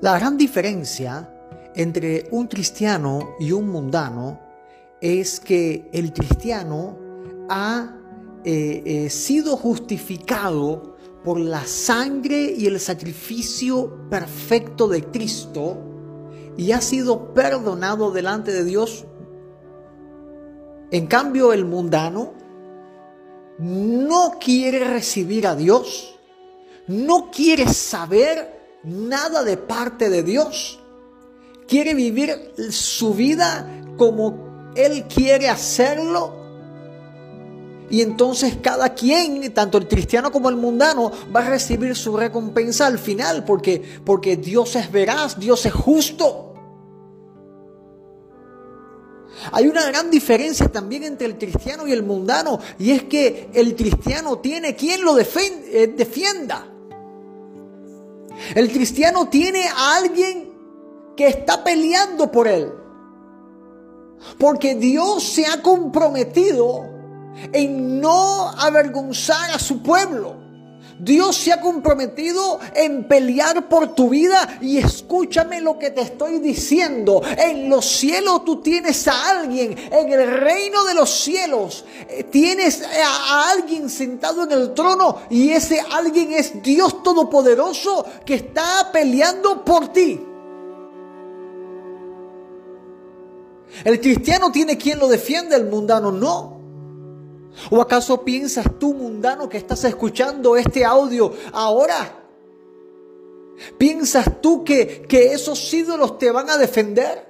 La gran diferencia entre un cristiano y un mundano es que el cristiano ha eh, eh, sido justificado por la sangre y el sacrificio perfecto de Cristo y ha sido perdonado delante de Dios. En cambio, el mundano no quiere recibir a Dios, no quiere saber nada de parte de Dios, quiere vivir su vida como Él quiere hacerlo. Y entonces cada quien, tanto el cristiano como el mundano, va a recibir su recompensa al final, porque, porque Dios es veraz, Dios es justo. Hay una gran diferencia también entre el cristiano y el mundano, y es que el cristiano tiene quien lo eh, defienda. El cristiano tiene a alguien que está peleando por él. Porque Dios se ha comprometido en no avergonzar a su pueblo. Dios se ha comprometido en pelear por tu vida y escúchame lo que te estoy diciendo. En los cielos tú tienes a alguien, en el reino de los cielos eh, tienes a alguien sentado en el trono y ese alguien es Dios Todopoderoso que está peleando por ti. El cristiano tiene quien lo defiende, el mundano no. ¿O acaso piensas tú, mundano, que estás escuchando este audio ahora? ¿Piensas tú que, que esos ídolos te van a defender?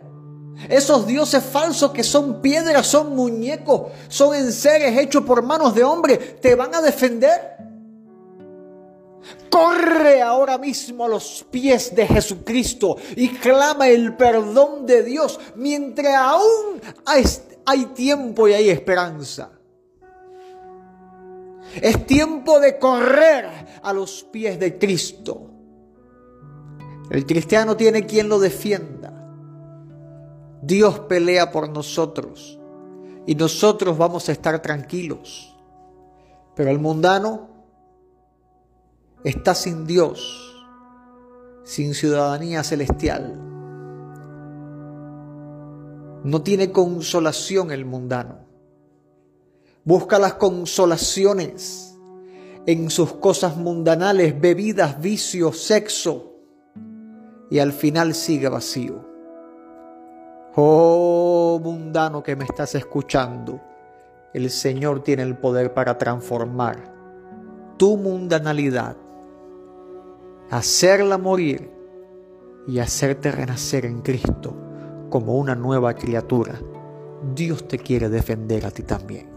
Esos dioses falsos que son piedras, son muñecos, son enseres hechos por manos de hombre, ¿te van a defender? Corre ahora mismo a los pies de Jesucristo y clama el perdón de Dios mientras aún hay tiempo y hay esperanza. Es tiempo de correr a los pies de Cristo. El cristiano tiene quien lo defienda. Dios pelea por nosotros y nosotros vamos a estar tranquilos. Pero el mundano está sin Dios, sin ciudadanía celestial. No tiene consolación el mundano. Busca las consolaciones en sus cosas mundanales, bebidas, vicios, sexo, y al final sigue vacío. Oh mundano que me estás escuchando, el Señor tiene el poder para transformar tu mundanalidad, hacerla morir y hacerte renacer en Cristo como una nueva criatura. Dios te quiere defender a ti también.